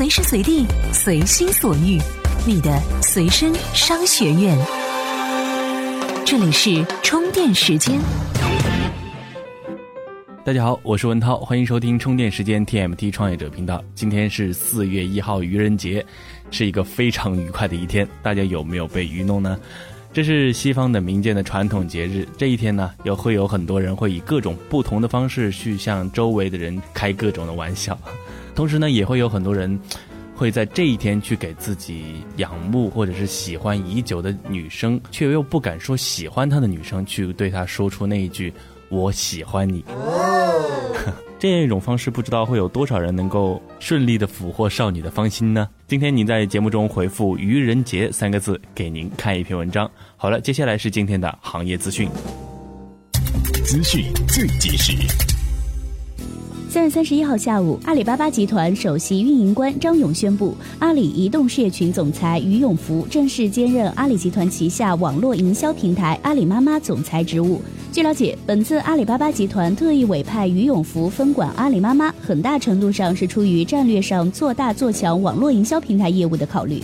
随时随地，随心所欲，你的随身商学院。这里是充电时间。大家好，我是文涛，欢迎收听充电时间 TMT 创业者频道。今天是四月一号，愚人节，是一个非常愉快的一天。大家有没有被愚弄呢？这是西方的民间的传统节日，这一天呢，又会有很多人会以各种不同的方式去向周围的人开各种的玩笑，同时呢，也会有很多人 会在这一天去给自己仰慕或者是喜欢已久的女生，却又不敢说喜欢她的女生，去对她说出那一句“我喜欢你”。这样一种方式，不知道会有多少人能够顺利的俘获少女的芳心呢？今天你在节目中回复“愚人节”三个字，给您看一篇文章。好了，接下来是今天的行业资讯。资讯最及时。三月三十一号下午，阿里巴巴集团首席运营官张勇宣布，阿里移动事业群总裁俞永福正式兼任阿里集团旗下网络营销平台阿里妈妈总裁职务。据了解，本次阿里巴巴集团特意委派于永福分管阿里妈妈，很大程度上是出于战略上做大做强网络营销平台业务的考虑。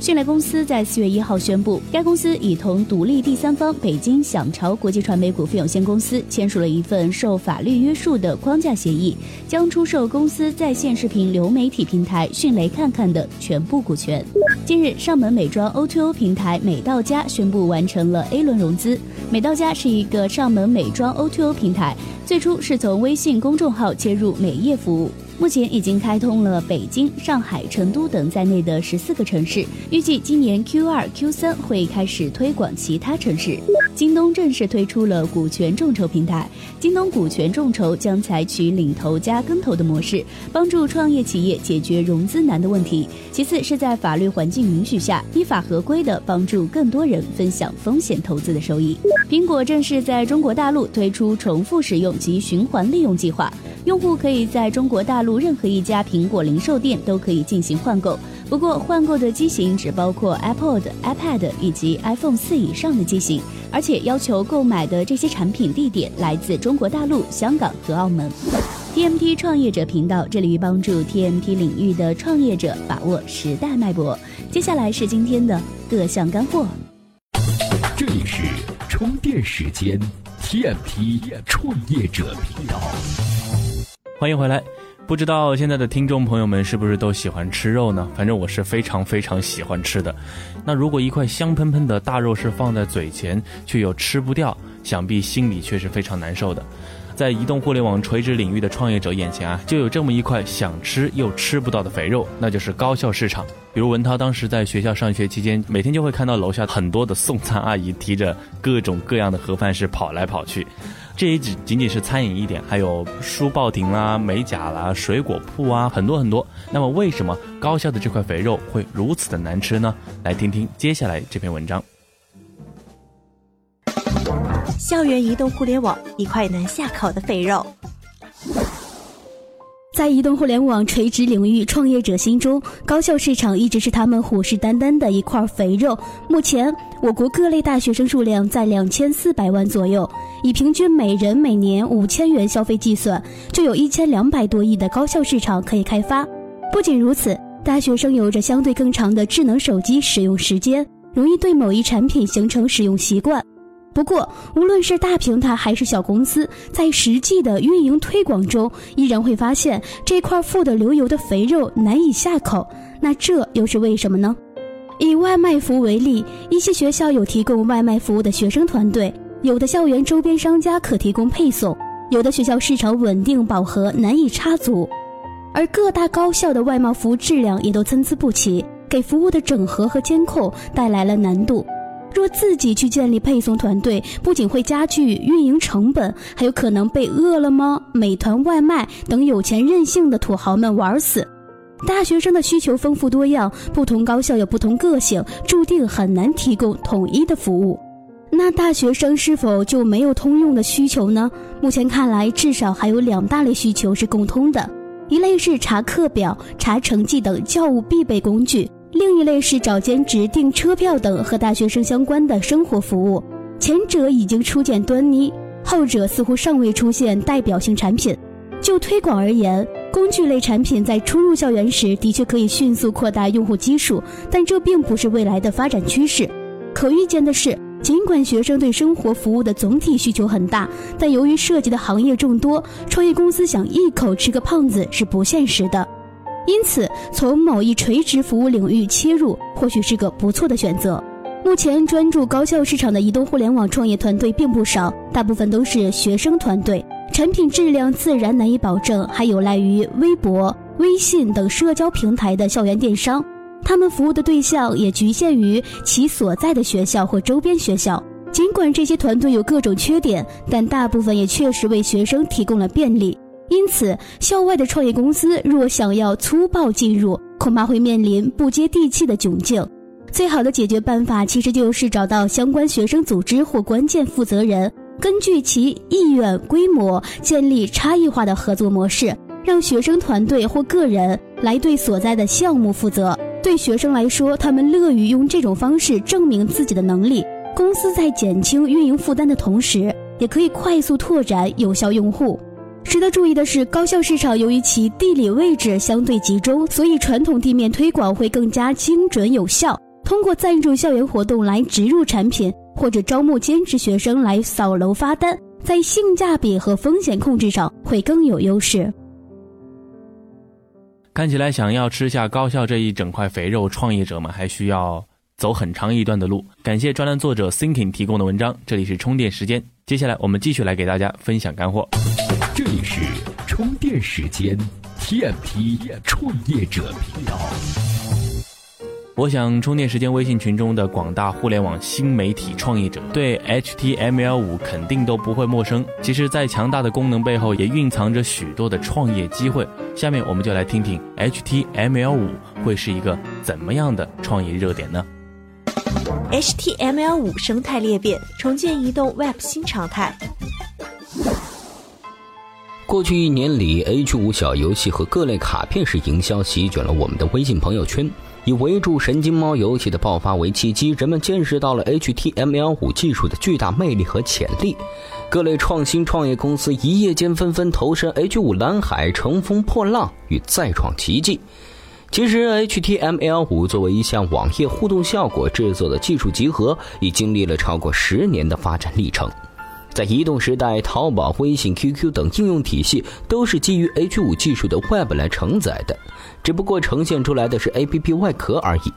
迅雷公司在四月一号宣布，该公司已同独立第三方北京享潮国际传媒股份有限公司签署了一份受法律约束的框架协议，将出售公司在线视频流媒体平台迅雷看看的全部股权。近日，上门美妆 O2O 平台美到家宣布完成了 A 轮融资。美到家是一个上门美妆 O2O 平台，最初是从微信公众号切入美业服务。目前已经开通了北京、上海、成都等在内的十四个城市，预计今年 Q 二、Q 三会开始推广其他城市。京东正式推出了股权众筹平台，京东股权众筹将采取领投加跟投的模式，帮助创业企业解决融资难的问题。其次是在法律环境允许下，依法合规的帮助更多人分享风险投资的收益。苹果正式在中国大陆推出重复使用及循环利用计划。用户可以在中国大陆任何一家苹果零售店都可以进行换购，不过换购的机型只包括 iPod、iPad 以及 iPhone 四以上的机型，而且要求购买的这些产品地点来自中国大陆、香港和澳门。TMT 创业者频道致力于帮助 TMT 领域的创业者把握时代脉搏。接下来是今天的各项干货。这里是充电时间 TMT 创业者频道。欢迎回来。不知道现在的听众朋友们是不是都喜欢吃肉呢？反正我是非常非常喜欢吃的。那如果一块香喷喷的大肉是放在嘴前，却又吃不掉，想必心里却是非常难受的。在移动互联网垂直领域的创业者眼前啊，就有这么一块想吃又吃不到的肥肉，那就是高校市场。比如文涛当时在学校上学期间，每天就会看到楼下很多的送餐阿姨提着各种各样的盒饭是跑来跑去。这也只仅仅是餐饮一点，还有书报亭啦、美甲啦、水果铺啊，很多很多。那么为什么高校的这块肥肉会如此的难吃呢？来听听接下来这篇文章。校园移动互联网一块难下口的肥肉，在移动互联网垂直领域创业者心中，高校市场一直是他们虎视眈眈的一块肥肉。目前，我国各类大学生数量在两千四百万左右，以平均每人每年五千元消费计算，就有一千两百多亿的高校市场可以开发。不仅如此，大学生有着相对更长的智能手机使用时间，容易对某一产品形成使用习惯。不过，无论是大平台还是小公司，在实际的运营推广中，依然会发现这块富得流油的肥肉难以下口。那这又是为什么呢？以外卖服务为例，一些学校有提供外卖服务的学生团队，有的校园周边商家可提供配送，有的学校市场稳定饱和，难以插足，而各大高校的外贸服务质量也都参差不齐，给服务的整合和监控带来了难度。若自己去建立配送团队，不仅会加剧运营成本，还有可能被饿了么、美团外卖等有钱任性的土豪们玩死。大学生的需求丰富多样，不同高校有不同个性，注定很难提供统一的服务。那大学生是否就没有通用的需求呢？目前看来，至少还有两大类需求是共通的：一类是查课表、查成绩等教务必备工具。另一类是找兼职、订车票等和大学生相关的生活服务，前者已经初见端倪，后者似乎尚未出现代表性产品。就推广而言，工具类产品在初入校园时的确可以迅速扩大用户基数，但这并不是未来的发展趋势。可预见的是，尽管学生对生活服务的总体需求很大，但由于涉及的行业众多，创业公司想一口吃个胖子是不现实的。因此，从某一垂直服务领域切入，或许是个不错的选择。目前专注高校市场的移动互联网创业团队并不少，大部分都是学生团队，产品质量自然难以保证，还有赖于微博、微信等社交平台的校园电商。他们服务的对象也局限于其所在的学校或周边学校。尽管这些团队有各种缺点，但大部分也确实为学生提供了便利。因此，校外的创业公司若想要粗暴进入，恐怕会面临不接地气的窘境。最好的解决办法，其实就是找到相关学生组织或关键负责人，根据其意愿、规模，建立差异化的合作模式，让学生团队或个人来对所在的项目负责。对学生来说，他们乐于用这种方式证明自己的能力。公司在减轻运营负担的同时，也可以快速拓展有效用户。值得注意的是，高校市场由于其地理位置相对集中，所以传统地面推广会更加精准有效。通过赞助校园活动来植入产品，或者招募兼职学生来扫楼发单，在性价比和风险控制上会更有优势。看起来，想要吃下高校这一整块肥肉，创业者们还需要走很长一段的路。感谢专栏作者 Thinking 提供的文章。这里是充电时间，接下来我们继续来给大家分享干货。这里是充电时间，TMT 创业者频道。我想，充电时间微信群中的广大互联网新媒体创业者对 HTML5 肯定都不会陌生。其实，在强大的功能背后，也蕴藏着许多的创业机会。下面，我们就来听听 HTML5 会是一个怎么样的创业热点呢？HTML5 生态裂变，重建移动 Web 新常态。过去一年里，H5 小游戏和各类卡片式营销席卷了我们的微信朋友圈。以围住神经猫游戏的爆发为契机，人们见识到了 HTML5 技术的巨大魅力和潜力。各类创新创业公司一夜间纷纷投身 H5 蓝海，乘风破浪与再创奇迹。其实，HTML5 作为一项网页互动效果制作的技术集合，已经历了超过十年的发展历程。在移动时代，淘宝、微信、QQ 等应用体系都是基于 H5 技术的 Web 来承载的，只不过呈现出来的是 APP 外壳而已。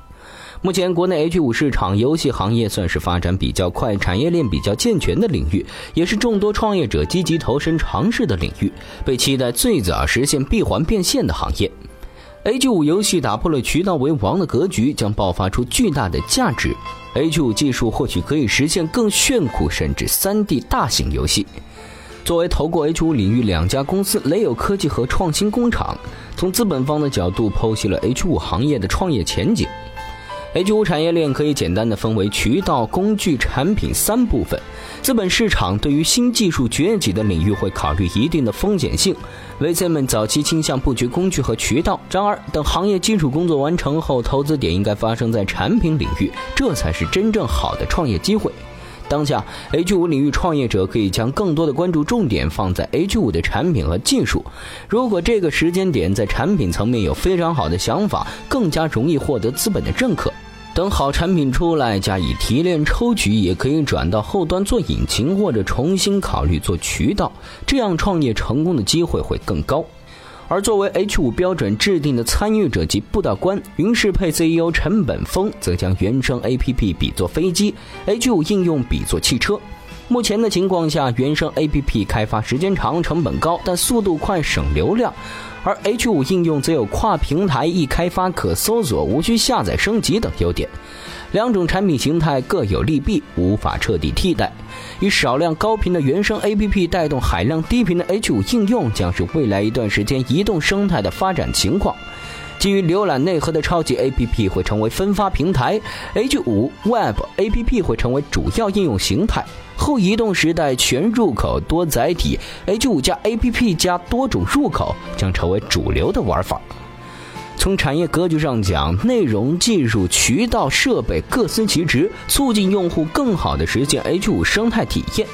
目前，国内 H5 市场游戏行业算是发展比较快、产业链比较健全的领域，也是众多创业者积极投身尝试的领域，被期待最早实现闭环变现的行业。H5 游戏打破了渠道为王的格局，将爆发出巨大的价值。H5 技术或许可以实现更炫酷甚至 3D 大型游戏。作为投过 H5 领域两家公司，雷友科技和创新工厂，从资本方的角度剖析了 H 五行业的创业前景。H5 产业链可以简单的分为渠道、工具、产品三部分。资本市场对于新技术崛起的领域会考虑一定的风险性，VC 们早期倾向布局工具和渠道。然而，等行业基础工作完成后，投资点应该发生在产品领域，这才是真正好的创业机会。当下，H5 领域创业者可以将更多的关注重点放在 H5 的产品和技术。如果这个时间点在产品层面有非常好的想法，更加容易获得资本的认可。等好产品出来，加以提炼抽取，也可以转到后端做引擎，或者重新考虑做渠道，这样创业成功的机会会更高。而作为 H5 标准制定的参与者及布道官，云适配 CEO 陈本峰则将原生 APP 比作飞机，H5 应用比作汽车。目前的情况下，原生 APP 开发时间长、成本高，但速度快、省流量。而 H5 应用则有跨平台、易开发、可搜索、无需下载升级等优点。两种产品形态各有利弊，无法彻底替代。以少量高频的原生 APP 带动海量低频的 H5 应用，将是未来一段时间移动生态的发展情况。基于浏览内核的超级 APP 会成为分发平台，H5 Web APP 会成为主要应用形态。后移动时代全入口多载体，H5 加 APP 加多种入口将成为主流的玩法。从产业格局上讲，内容、技术、渠道、设备各司其职，促进用户更好地实现 H5 生态体验。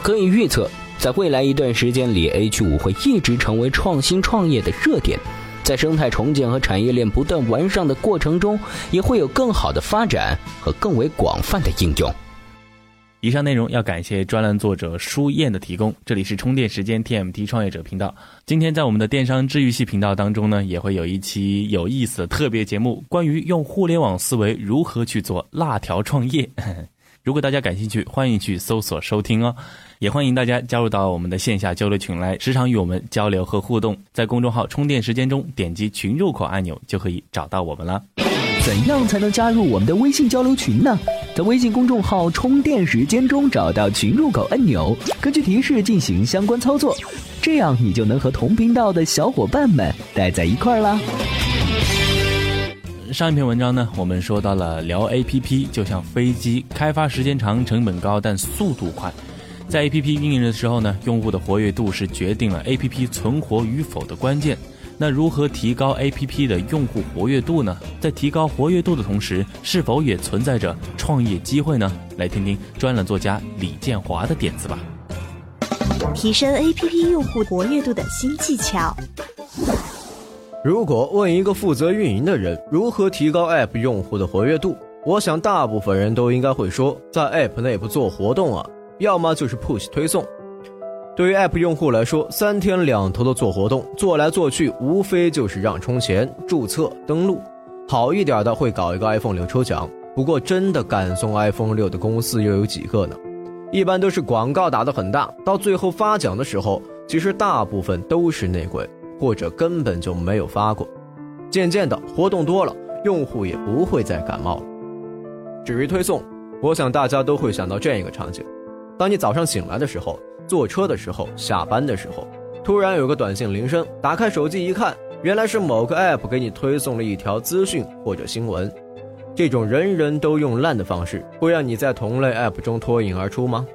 可以预测。在未来一段时间里，H 五会一直成为创新创业的热点。在生态重建和产业链不断完善的过程中，也会有更好的发展和更为广泛的应用。以上内容要感谢专栏作者舒燕的提供。这里是充电时间 TMT 创业者频道。今天在我们的电商治愈系频道当中呢，也会有一期有意思的特别节目，关于用互联网思维如何去做辣条创业。如果大家感兴趣，欢迎去搜索收听哦。也欢迎大家加入到我们的线下交流群来，时常与我们交流和互动。在公众号“充电时间”中点击群入口按钮，就可以找到我们了。怎样才能加入我们的微信交流群呢？在微信公众号“充电时间”中找到群入口按钮，根据提示进行相关操作，这样你就能和同频道的小伙伴们待在一块儿啦。上一篇文章呢，我们说到了聊 A P P 就像飞机，开发时间长，成本高，但速度快。在 A P P 运营的时候呢，用户的活跃度是决定了 A P P 存活与否的关键。那如何提高 A P P 的用户活跃度呢？在提高活跃度的同时，是否也存在着创业机会呢？来听听专栏作家李建华的点子吧。提升 A P P 用户活跃度的新技巧。如果问一个负责运营的人如何提高 App 用户的活跃度，我想大部分人都应该会说，在 App 内部做活动啊。要么就是 push 推送，对于 App 用户来说，三天两头的做活动，做来做去，无非就是让充钱、注册、登录。好一点的会搞一个 iPhone 六抽奖，不过真的敢送 iPhone 六的公司又有几个呢？一般都是广告打得很大，到最后发奖的时候，其实大部分都是内鬼，或者根本就没有发过。渐渐的，活动多了，用户也不会再感冒了。至于推送，我想大家都会想到这样一个场景。当你早上醒来的时候，坐车的时候，下班的时候，突然有个短信铃声，打开手机一看，原来是某个 app 给你推送了一条资讯或者新闻。这种人人都用烂的方式，会让你在同类 app 中脱颖而出吗？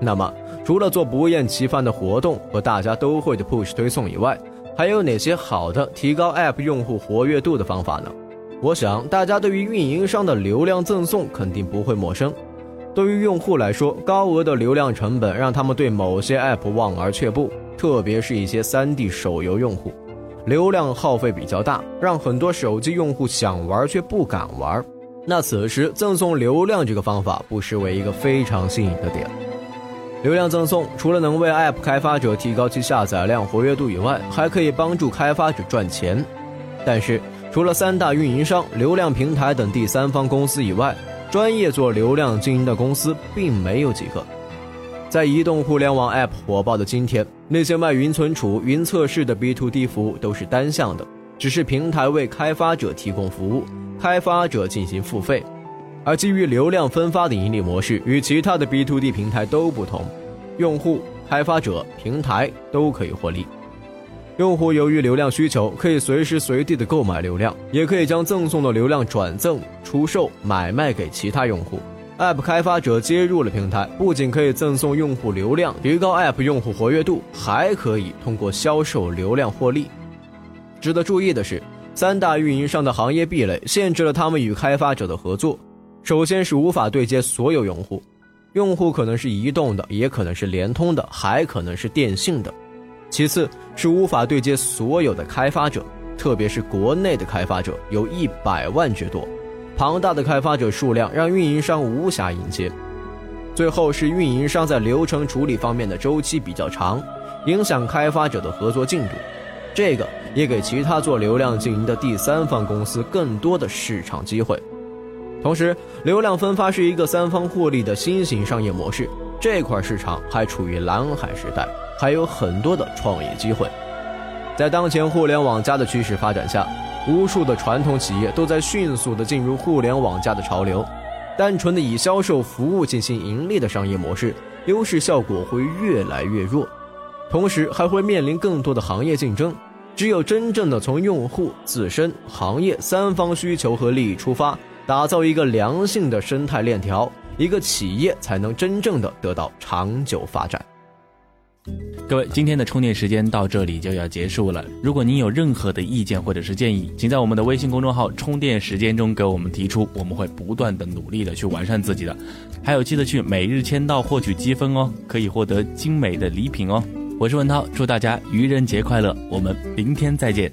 那么，除了做不厌其烦的活动和大家都会的 push 推送以外，还有哪些好的提高 app 用户活跃度的方法呢？我想大家对于运营商的流量赠送肯定不会陌生。对于用户来说，高额的流量成本让他们对某些 App 望而却步，特别是一些 3D 手游用户，流量耗费比较大，让很多手机用户想玩却不敢玩。那此时赠送流量这个方法不失为一个非常新颖的点。流量赠送除了能为 App 开发者提高其下载量、活跃度以外，还可以帮助开发者赚钱。但是，除了三大运营商、流量平台等第三方公司以外，专业做流量经营的公司并没有几个。在移动互联网 App 火爆的今天，那些卖云存储、云测试的 B to D 服务都是单向的，只是平台为开发者提供服务，开发者进行付费。而基于流量分发的盈利模式与其他的 B to D 平台都不同，用户、开发者、平台都可以获利。用户由于流量需求，可以随时随地的购买流量，也可以将赠送的流量转赠、出售、买卖给其他用户。App 开发者接入了平台，不仅可以赠送用户流量，提高 App 用户活跃度，还可以通过销售流量获利。值得注意的是，三大运营商的行业壁垒限制了他们与开发者的合作。首先是无法对接所有用户，用户可能是移动的，也可能是联通的，还可能是电信的。其次是无法对接所有的开发者，特别是国内的开发者有一百万之多，庞大的开发者数量让运营商无暇迎接。最后是运营商在流程处理方面的周期比较长，影响开发者的合作进度，这个也给其他做流量经营的第三方公司更多的市场机会。同时，流量分发是一个三方获利的新型商业模式，这块市场还处于蓝海时代。还有很多的创业机会，在当前互联网加的趋势发展下，无数的传统企业都在迅速的进入互联网加的潮流。单纯的以销售服务进行盈利的商业模式，优势效果会越来越弱，同时还会面临更多的行业竞争。只有真正的从用户自身、行业三方需求和利益出发，打造一个良性的生态链条，一个企业才能真正的得到长久发展。各位，今天的充电时间到这里就要结束了。如果您有任何的意见或者是建议，请在我们的微信公众号“充电时间”中给我们提出，我们会不断的努力的去完善自己的。还有，记得去每日签到获取积分哦，可以获得精美的礼品哦。我是文涛，祝大家愚人节快乐！我们明天再见。